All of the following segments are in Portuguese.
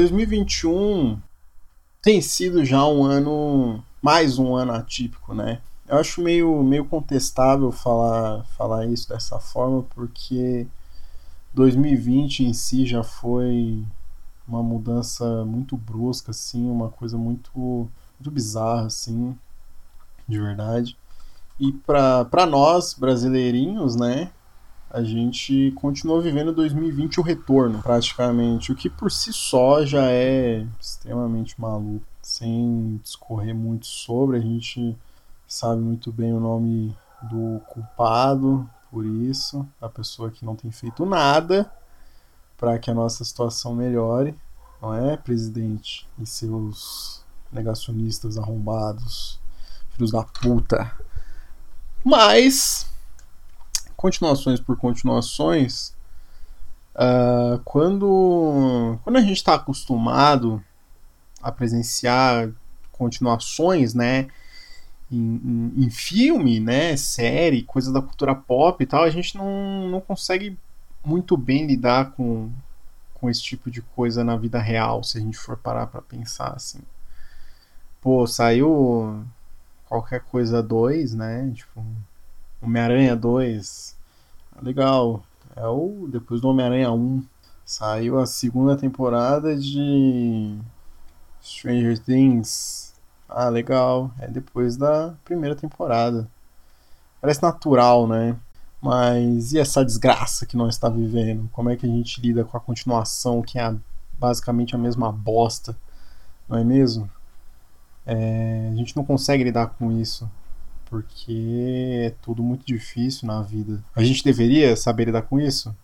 2021 tem sido já um ano, mais um ano atípico, né? Eu acho meio, meio contestável falar, falar isso dessa forma, porque 2020 em si já foi uma mudança muito brusca, assim, uma coisa muito, muito bizarra, assim, de verdade. E para nós, brasileirinhos, né, a gente continuou vivendo 2020 o retorno, praticamente, o que por si só já é extremamente maluco. Sem discorrer muito sobre, a gente sabe muito bem o nome do culpado por isso, a pessoa que não tem feito nada para que a nossa situação melhore, não é, presidente? E seus negacionistas arrombados, filhos da puta. Mas, continuações por continuações, uh, quando, quando a gente está acostumado a presenciar continuações, né? Em, em, em, filme, né, série, coisa da cultura pop e tal, a gente não, não consegue muito bem lidar com, com esse tipo de coisa na vida real, se a gente for parar para pensar assim. Pô, saiu qualquer coisa 2, né? Tipo, Homem-Aranha 2. Legal. É o depois do Homem-Aranha 1. Saiu a segunda temporada de Stranger Things. Ah, legal. É depois da primeira temporada. Parece natural, né? Mas e essa desgraça que nós está vivendo? Como é que a gente lida com a continuação, que é basicamente a mesma bosta, não é mesmo? É, a gente não consegue lidar com isso, porque é tudo muito difícil na vida. A gente deveria saber lidar com isso?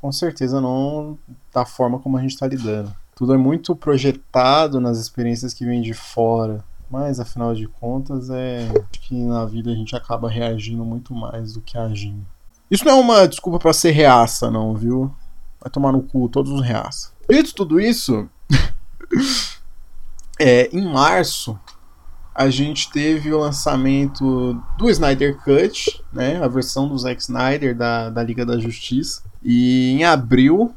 Com certeza não da forma como a gente está lidando. Tudo é muito projetado nas experiências que vêm de fora. Mas afinal de contas é que na vida a gente acaba reagindo muito mais do que agindo. Isso não é uma desculpa para ser reaça, não, viu? Vai tomar no cu todos os reaça. Dito tudo isso, é, em março a gente teve o lançamento do Snyder Cut, né, a versão do Zack Snyder da, da Liga da Justiça. E em abril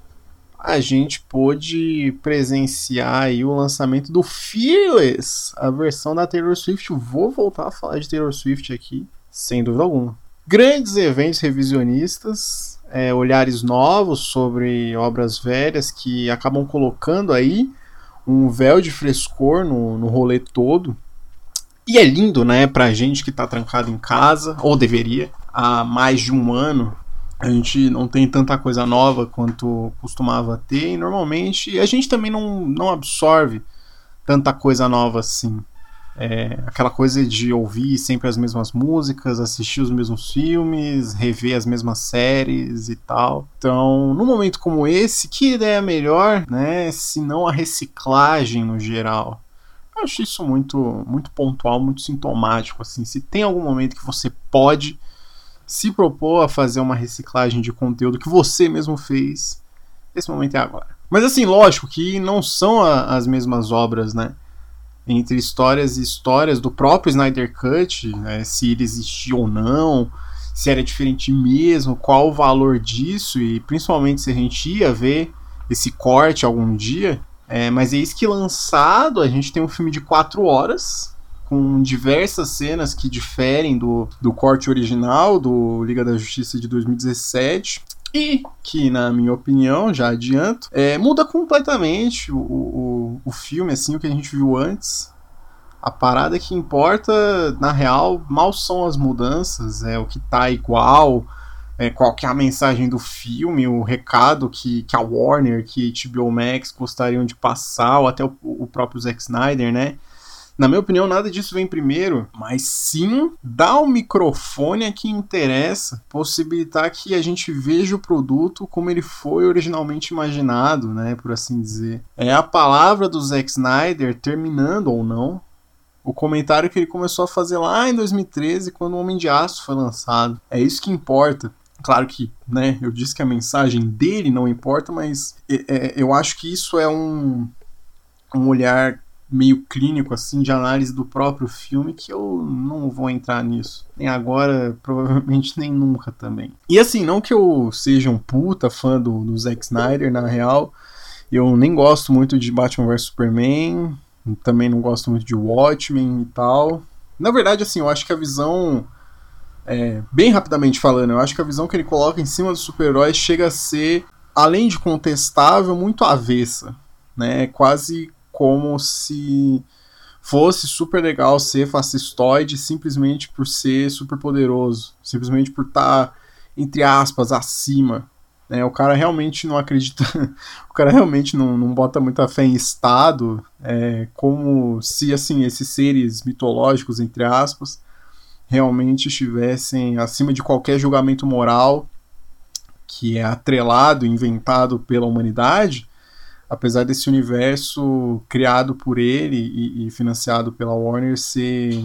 a gente pôde presenciar aí o lançamento do Fearless, a versão da Taylor Swift. Vou voltar a falar de Taylor Swift aqui, sem dúvida alguma. Grandes eventos revisionistas, é, olhares novos sobre obras velhas que acabam colocando aí um véu de frescor no, no rolê todo. E é lindo, né, pra gente que tá trancado em casa, ou deveria, há mais de um ano, a gente não tem tanta coisa nova quanto costumava ter, e normalmente a gente também não, não absorve tanta coisa nova assim. É, aquela coisa de ouvir sempre as mesmas músicas, assistir os mesmos filmes, rever as mesmas séries e tal. Então, num momento como esse, que ideia melhor, né? Se não a reciclagem no geral. Eu acho isso muito, muito pontual, muito sintomático. Assim, se tem algum momento que você pode se propor a fazer uma reciclagem de conteúdo que você mesmo fez, esse momento é agora. Mas assim, lógico que não são a, as mesmas obras, né? Entre histórias e histórias do próprio Snyder Cut, né? se ele existia ou não, se era diferente mesmo, qual o valor disso e principalmente se a gente ia ver esse corte algum dia. É, mas eis que lançado a gente tem um filme de quatro horas com diversas cenas que diferem do, do corte original do Liga da Justiça de 2017 e que, na minha opinião, já adianto, é, muda completamente o, o, o filme, assim, o que a gente viu antes. A parada que importa, na real, mal são as mudanças, é o que tá igual, é, qual que é a mensagem do filme, o recado que, que a Warner, que HBO Max gostariam de passar, ou até o, o próprio Zack Snyder, né? Na minha opinião, nada disso vem primeiro, mas sim dar o microfone a quem interessa, possibilitar que a gente veja o produto como ele foi originalmente imaginado, né, por assim dizer. É a palavra do Zack Snyder terminando ou não o comentário que ele começou a fazer lá em 2013, quando o Homem de Aço foi lançado. É isso que importa. Claro que, né, eu disse que a mensagem dele não importa, mas é, é eu acho que isso é um, um olhar meio clínico assim de análise do próprio filme que eu não vou entrar nisso. Nem agora, provavelmente nem nunca também. E assim, não que eu seja um puta fã do, do Zack Snyder, na real, Eu nem gosto muito de Batman vs Superman, também não gosto muito de Watchmen e tal. Na verdade, assim, eu acho que a visão. É, bem rapidamente falando, eu acho que a visão que ele coloca em cima dos super-heróis chega a ser, além de contestável, muito avessa. Né? Quase como se fosse super legal ser fascistoide simplesmente por ser super poderoso, simplesmente por estar, tá, entre aspas, acima né? O cara realmente não acredita, o cara realmente não, não bota muita fé em Estado, é, como se assim esses seres mitológicos, entre aspas, realmente estivessem acima de qualquer julgamento moral que é atrelado, inventado pela humanidade, apesar desse universo criado por ele e, e, financiado pela Warner ser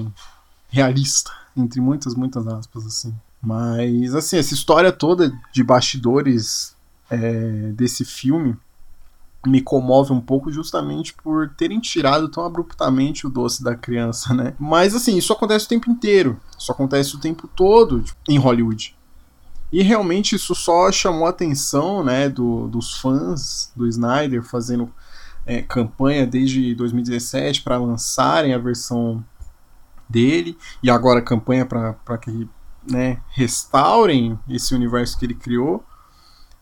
realista, entre muitas, muitas aspas, assim. Mas, assim, essa história toda de bastidores é, desse filme me comove um pouco justamente por terem tirado tão abruptamente o doce da criança, né? Mas assim, isso acontece o tempo inteiro. Isso acontece o tempo todo tipo, em Hollywood. E realmente isso só chamou a atenção, né, do, dos fãs do Snyder fazendo é, campanha desde 2017 para lançarem a versão dele e agora campanha para que né, restaurem esse universo que ele criou.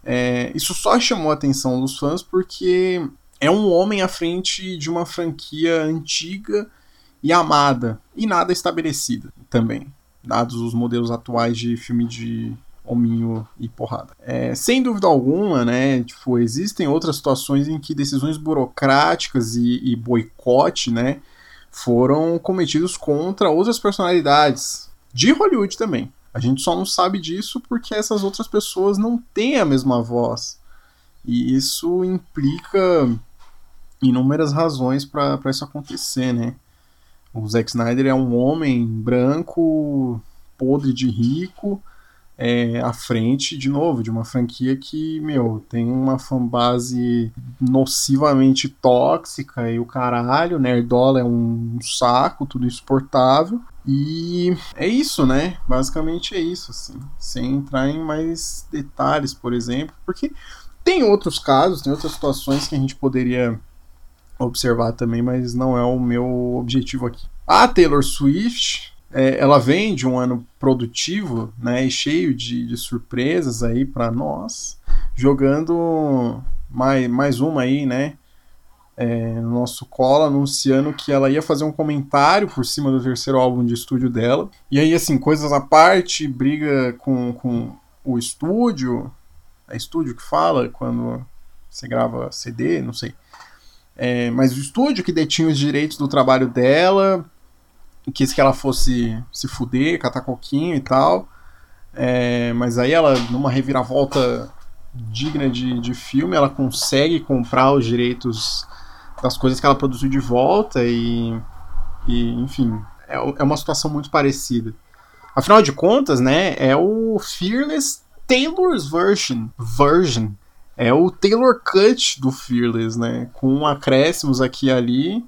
É, isso só chamou a atenção dos fãs porque é um homem à frente de uma franquia antiga e amada e nada estabelecida também, dados os modelos atuais de filme de hominho e porrada. É, sem dúvida alguma, né, tipo, existem outras situações em que decisões burocráticas e, e boicote, né, foram cometidos contra outras personalidades, de Hollywood também. A gente só não sabe disso porque essas outras pessoas não têm a mesma voz. E isso implica inúmeras razões para isso acontecer, né? O Zack Snyder é um homem branco, podre de rico, é, à frente, de novo, de uma franquia que, meu, tem uma fanbase nocivamente tóxica e o caralho, Nerdola é um saco, tudo insuportável. E é isso, né? Basicamente é isso, assim. Sem entrar em mais detalhes, por exemplo, porque tem outros casos, tem outras situações que a gente poderia observar também, mas não é o meu objetivo aqui. A Taylor Swift, é, ela vem de um ano produtivo, né, e cheio de, de surpresas aí para nós, jogando mais, mais uma aí, né, é, no nosso colo, anunciando que ela ia fazer um comentário por cima do terceiro álbum de estúdio dela. E aí, assim, coisas à parte, briga com, com o estúdio, é estúdio que fala quando você grava CD, não sei. É, mas o estúdio que detinha os direitos do trabalho dela, quis que ela fosse se fuder, catar coquinho e tal. É, mas aí ela, numa reviravolta digna de, de filme, ela consegue comprar os direitos das coisas que ela produziu de volta e, e enfim, é, é uma situação muito parecida. Afinal de contas, né, é o Fearless Taylor's version, version. É o Taylor Cut do Fearless, né, com acréscimos aqui e ali.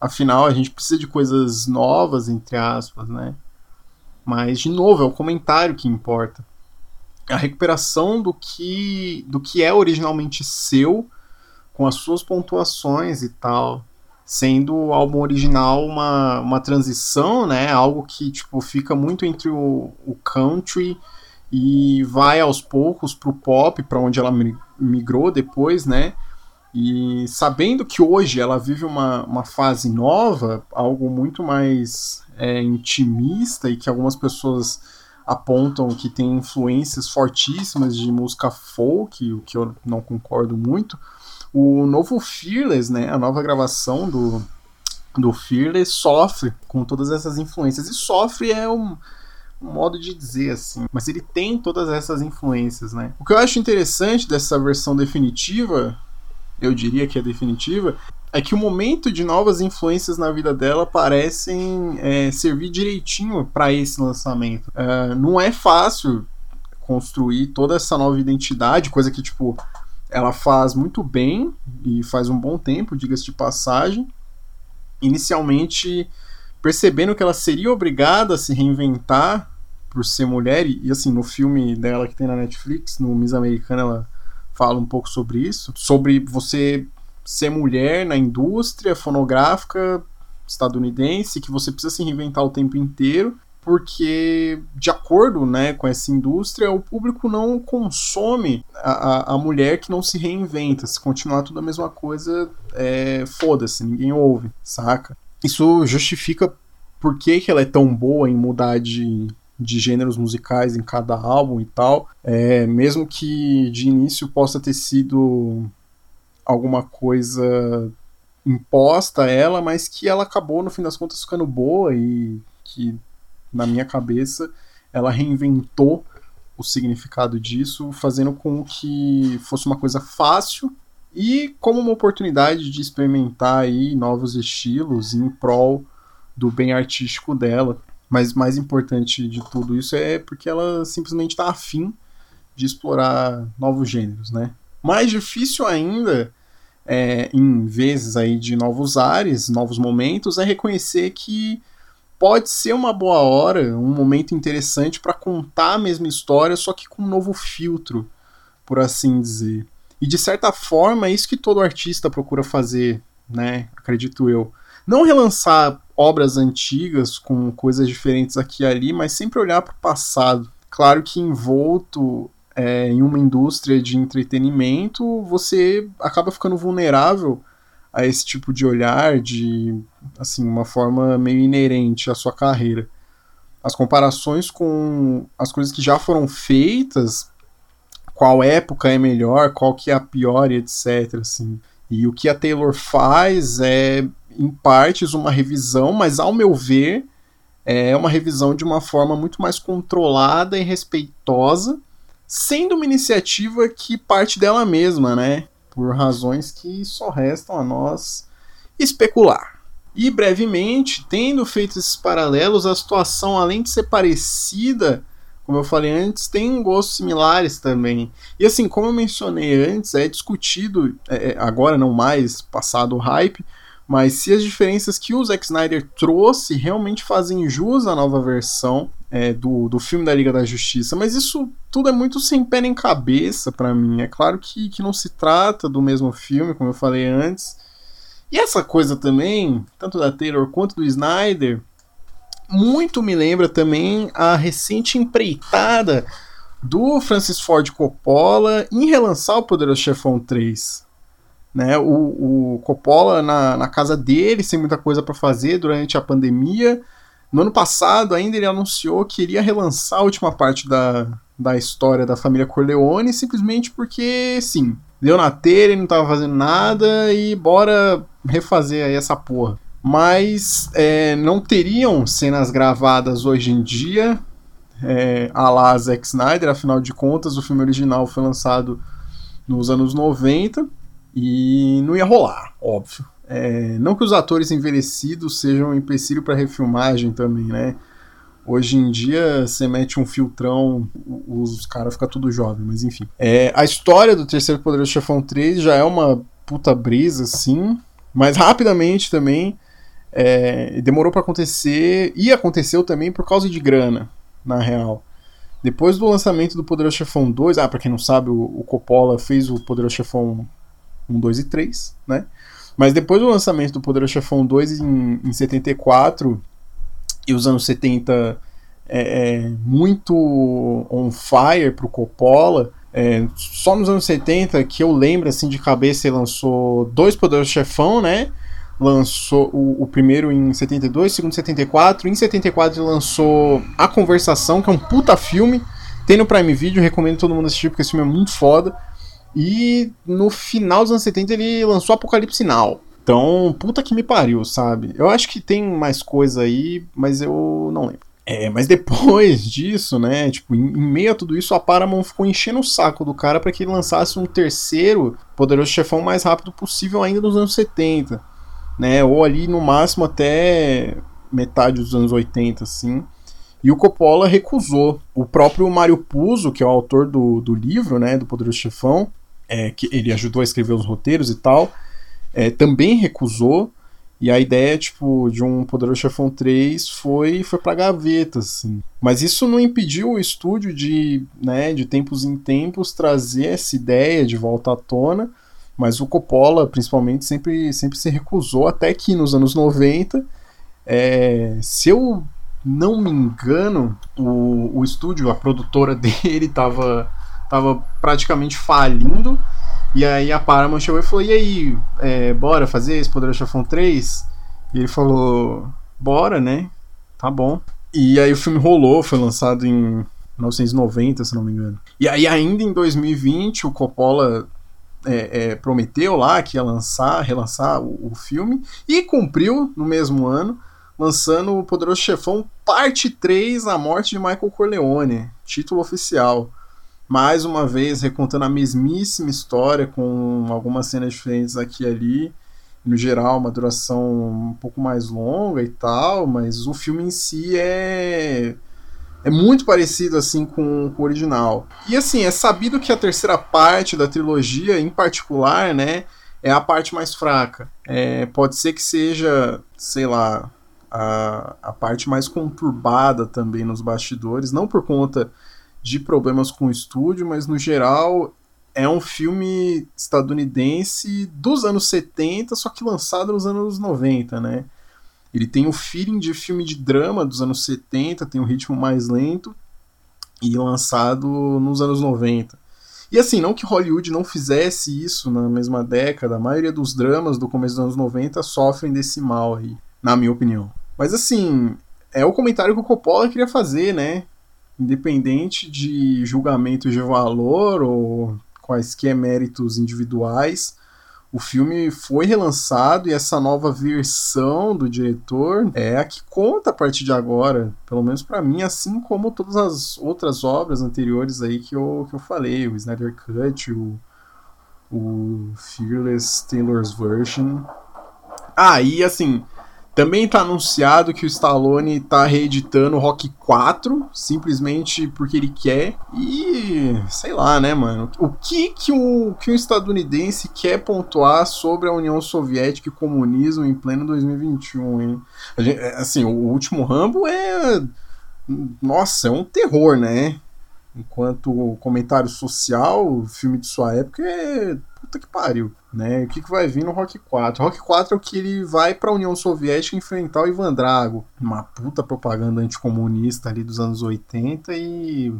Afinal, a gente precisa de coisas novas, entre aspas, né? Mas, de novo, é o comentário que importa. A recuperação do que, do que é originalmente seu com as suas pontuações e tal, sendo o álbum original uma, uma transição, né? Algo que tipo fica muito entre o, o country e vai aos poucos pro pop, para onde ela migrou depois, né? E sabendo que hoje ela vive uma, uma fase nova, algo muito mais é, intimista e que algumas pessoas apontam que tem influências fortíssimas de música folk, o que eu não concordo muito, o novo Fearless, né, a nova gravação do, do Fearless sofre com todas essas influências. E sofre é um, um, modo de dizer assim, mas ele tem todas essas influências, né? O que eu acho interessante dessa versão definitiva, eu diria que é definitiva, é que o momento de novas influências na vida dela parecem é, servir direitinho para esse lançamento. Uh, não é fácil construir toda essa nova identidade, coisa que, tipo, ela faz muito bem e faz um bom tempo, diga-se de passagem. Inicialmente percebendo que ela seria obrigada a se reinventar por ser mulher, e, assim, no filme dela que tem na Netflix, no Miss Americana, ela fala um pouco sobre isso, sobre você ser mulher na indústria fonográfica estadunidense, que você precisa se reinventar o tempo inteiro, porque, de acordo né, com essa indústria, o público não consome a, a mulher que não se reinventa. Se continuar tudo a mesma coisa, é, foda-se, ninguém ouve, saca? Isso justifica por que, que ela é tão boa em mudar de, de gêneros musicais em cada álbum e tal. É, mesmo que de início possa ter sido alguma coisa imposta a ela, mas que ela acabou no fim das contas ficando boa e que na minha cabeça ela reinventou o significado disso, fazendo com que fosse uma coisa fácil e como uma oportunidade de experimentar aí novos estilos em prol do bem artístico dela. Mas mais importante de tudo isso é porque ela simplesmente está afim de explorar novos gêneros, né? Mais difícil ainda, é, em vezes aí de novos ares, novos momentos, é reconhecer que pode ser uma boa hora, um momento interessante para contar a mesma história, só que com um novo filtro, por assim dizer. E de certa forma é isso que todo artista procura fazer, né? Acredito eu. Não relançar obras antigas com coisas diferentes aqui e ali, mas sempre olhar para o passado. Claro que envolto é, em uma indústria de entretenimento, você acaba ficando vulnerável a esse tipo de olhar, de assim uma forma meio inerente à sua carreira. As comparações com as coisas que já foram feitas, qual época é melhor, qual que é a pior, etc. Assim. E o que a Taylor faz é em partes, uma revisão, mas ao meu ver, é uma revisão de uma forma muito mais controlada e respeitosa, sendo uma iniciativa que parte dela mesma, né? Por razões que só restam a nós especular. E brevemente, tendo feito esses paralelos, a situação, além de ser parecida, como eu falei antes, tem gostos similares também. E assim, como eu mencionei antes, é discutido, é, agora não mais, passado o hype, mas se as diferenças que o Zack Snyder trouxe realmente fazem jus à nova versão é, do, do filme da Liga da Justiça, mas isso tudo é muito sem pé nem cabeça para mim. É claro que, que não se trata do mesmo filme, como eu falei antes. E essa coisa também, tanto da Taylor quanto do Snyder, muito me lembra também a recente empreitada do Francis Ford Coppola em relançar o Poderoso Chefão 3. Né? O, o Coppola na, na casa dele, sem muita coisa para fazer durante a pandemia. No ano passado, ainda ele anunciou que iria relançar a última parte da, da história da família Corleone, simplesmente porque, sim, deu na telha, não estava fazendo nada e bora refazer aí essa porra. Mas é, não teriam cenas gravadas hoje em dia, é, a lá Zack Snyder, afinal de contas, o filme original foi lançado nos anos 90. E não ia rolar, óbvio. É, não que os atores envelhecidos sejam um empecilho para refilmagem também, né? Hoje em dia, você mete um filtrão, os caras ficam tudo jovem, mas enfim. É, a história do Terceiro Poderoso Chefão 3 já é uma puta brisa, sim, mas rapidamente também é, demorou para acontecer, e aconteceu também por causa de grana, na real. Depois do lançamento do Poderoso Chefão 2, ah, pra quem não sabe, o, o Coppola fez o Poderoso Chefão 1, 2 e 3, né? Mas depois do lançamento do Poderoso Chefão 2 em, em 74 e os anos 70 é, é, muito on fire pro Coppola, é, só nos anos 70 que eu lembro assim de cabeça ele lançou dois Poderosos Chefão, né? Lançou o, o, primeiro em 72, o segundo em 74. Em 74 ele lançou A Conversação, que é um puta filme. Tem no Prime Video, recomendo todo mundo assistir porque esse filme é muito foda. E no final dos anos 70 ele lançou Apocalipse Now. Então, puta que me pariu, sabe? Eu acho que tem mais coisa aí, mas eu não lembro. É, mas depois disso, né, tipo, em, meio a tudo isso, a Paramount ficou enchendo o saco do cara para que ele lançasse um terceiro Poderoso Chefão mais rápido possível ainda nos anos 70, né, ou ali no máximo até metade dos anos 80, assim. E o Coppola recusou. O próprio Mário Puzo, que é o autor do, do livro, né, do Poderoso Chefão, é, que ele ajudou a escrever os roteiros e tal, é, também recusou. E a ideia, tipo, de um Poderoso Chefão 3 foi, foi pra gaveta, assim. Mas isso não impediu o estúdio de, né, de tempos em tempos, trazer essa ideia de volta à tona. Mas o Coppola, principalmente, sempre, sempre se recusou, até que nos anos 90, é, se eu não me engano, o, o estúdio, a produtora dele, estava tava praticamente falindo. E aí a Paramount chegou e falou: E aí, é, bora fazer esse Poderoso Chefão 3? E ele falou: Bora, né? Tá bom. E aí o filme rolou, foi lançado em 1990, se não me engano. E aí, ainda em 2020, o Coppola é, é, prometeu lá que ia lançar, relançar o, o, filme, e cumpriu no mesmo ano, lançando o Poderoso Chefão Parte 3, A Morte de Michael Corleone, título oficial mais uma vez recontando a mesmíssima história com algumas cenas diferentes aqui e ali. No geral, uma duração um pouco mais longa e tal, mas o filme em si é é muito parecido assim com, com, o original. E assim, é sabido que a terceira parte da trilogia, em particular, né, é a parte mais fraca. É, pode ser que seja, sei lá, a, a parte mais conturbada também nos bastidores, não por conta de problemas com o estúdio, mas no geral é um filme estadunidense dos anos 70, só que lançado nos anos 90, né? Ele tem o feeling de filme de drama dos anos 70, tem um ritmo mais lento e lançado nos anos 90. E assim, não que Hollywood não fizesse isso na mesma década, a maioria dos dramas do começo dos anos 90 sofrem desse mal aí, na minha opinião. Mas assim, é o comentário que o Coppola queria fazer, né? Independente de julgamento de valor ou quaisquer méritos individuais, o filme foi relançado e essa nova versão do diretor é a que conta a partir de agora, pelo menos para mim, assim como todas as outras obras anteriores aí que eu, que eu falei, o Snyder Cut, o, o Fearless Taylor's Version. Ah, e assim, também está anunciado que o Stallone está reeditando Rock 4, simplesmente porque ele quer. E sei lá, né, mano? O que que um, que um estadunidense quer pontuar sobre a União Soviética e comunismo em pleno 2021, hein? Gente, é, assim, o último Rambo é. Nossa, é um terror, né? Enquanto comentário social, o filme de sua época é puta que pariu, né? O que, que vai vir no Rock 4? Rock 4 é o que ele vai para a União Soviética enfrentar o Ivan Drago, uma puta propaganda anticomunista ali dos anos 80 e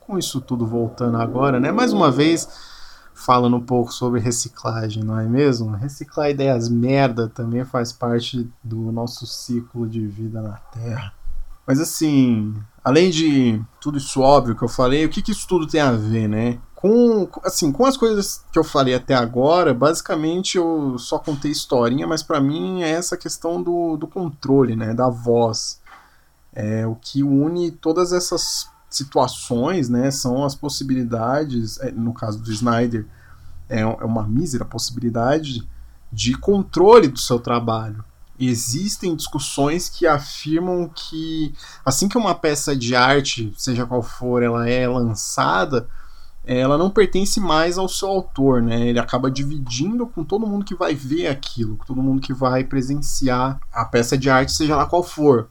com isso tudo voltando agora, né? Mais uma vez falando um pouco sobre reciclagem, não é mesmo? Reciclar ideias merda também faz parte do nosso ciclo de vida na Terra. Mas assim, além de tudo isso óbvio que eu falei, o que, que isso tudo tem a ver, né? Com, assim, com as coisas que eu falei até agora, basicamente eu só contei historinha, mas para mim é essa questão do, do controle, né, da voz. É, o que une todas essas situações, né, são as possibilidades, é, no caso do Snyder, é, é uma mísera possibilidade de controle do seu trabalho. Existem discussões que afirmam que assim que uma peça de arte, seja qual for, ela é lançada, ela não pertence mais ao seu autor, né? Ele acaba dividindo com todo mundo que vai ver aquilo, com todo mundo que vai presenciar a peça de arte, seja lá qual for.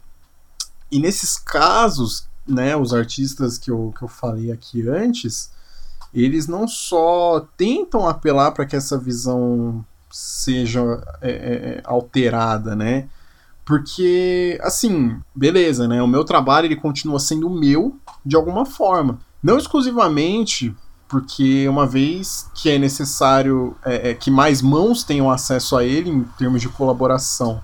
E nesses casos, né, os artistas que eu, que eu falei aqui antes, eles não só tentam apelar para que essa visão seja é, é, é, alterada, né? Porque, assim, beleza, né? O meu trabalho ele continua sendo meu de alguma forma. Não exclusivamente porque uma vez que é necessário é, é, que mais mãos tenham acesso a ele em termos de colaboração,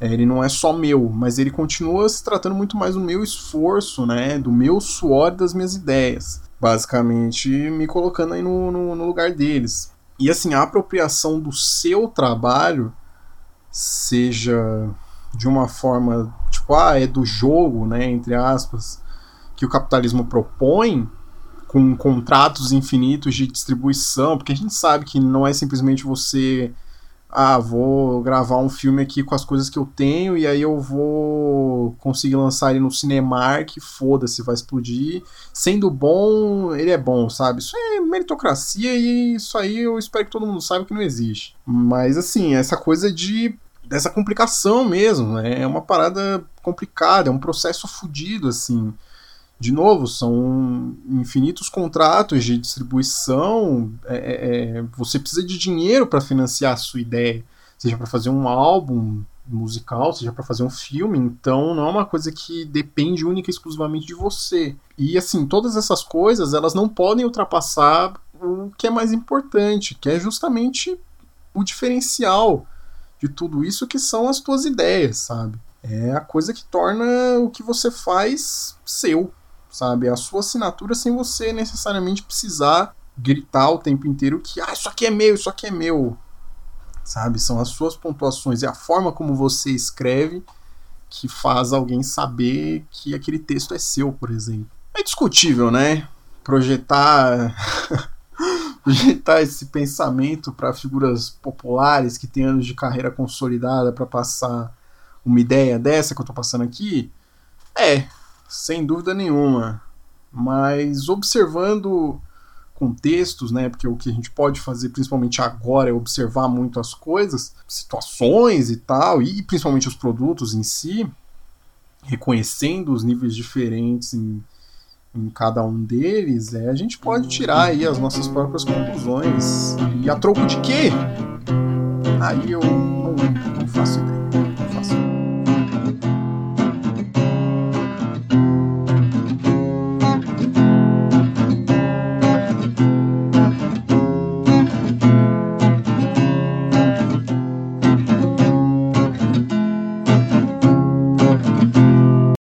é, ele não é só meu, mas ele continua se tratando muito mais do meu esforço, né, do meu suor das minhas ideias, basicamente me colocando aí no, no, no lugar deles. E assim, a apropriação do seu trabalho, seja de uma forma tipo, ah, é do jogo, né, entre aspas, que o capitalismo propõe, com contratos infinitos de distribuição, porque a gente sabe que não é simplesmente você ah, vou gravar um filme aqui com as coisas que eu tenho e aí eu vou conseguir lançar ele no Cinemark, foda-se, vai explodir. Sendo bom, ele é bom, sabe? Isso é meritocracia e isso aí eu espero que todo mundo saiba que não existe. Mas assim, essa coisa de dessa complicação mesmo. Né? É uma parada complicada, é um processo fodido, assim. De novo, são infinitos contratos de distribuição. É, é, é você precisa de dinheiro para financiar a sua ideia, seja para fazer um álbum musical, seja para fazer um filme. Então, não é uma coisa que depende única e exclusivamente de você. E assim, todas essas coisas, elas não podem ultrapassar o que é mais importante, que é justamente o diferencial de tudo isso que são as tuas ideias, sabe? É a coisa que torna o que você faz seu, sabe? A sua assinatura sem você necessariamente precisar gritar o tempo inteiro que ah, isso aqui é meu, isso aqui é meu. Sabe? São as suas pontuações e a forma como você escreve que faz alguém saber que aquele texto é seu, por exemplo. É discutível, né? Projetar projetar esse pensamento para figuras populares que têm anos de carreira consolidada para passar uma ideia dessa que eu estou passando aqui? É, sem dúvida nenhuma. Mas observando contextos, né? Porque o que a gente pode fazer, principalmente agora, é observar muito as coisas, situações e tal, e principalmente os produtos em si, reconhecendo os níveis diferentes em em cada um deles, é, a gente pode tirar aí as nossas próprias conclusões. E a troco de quê? Aí eu não, não faço ideia.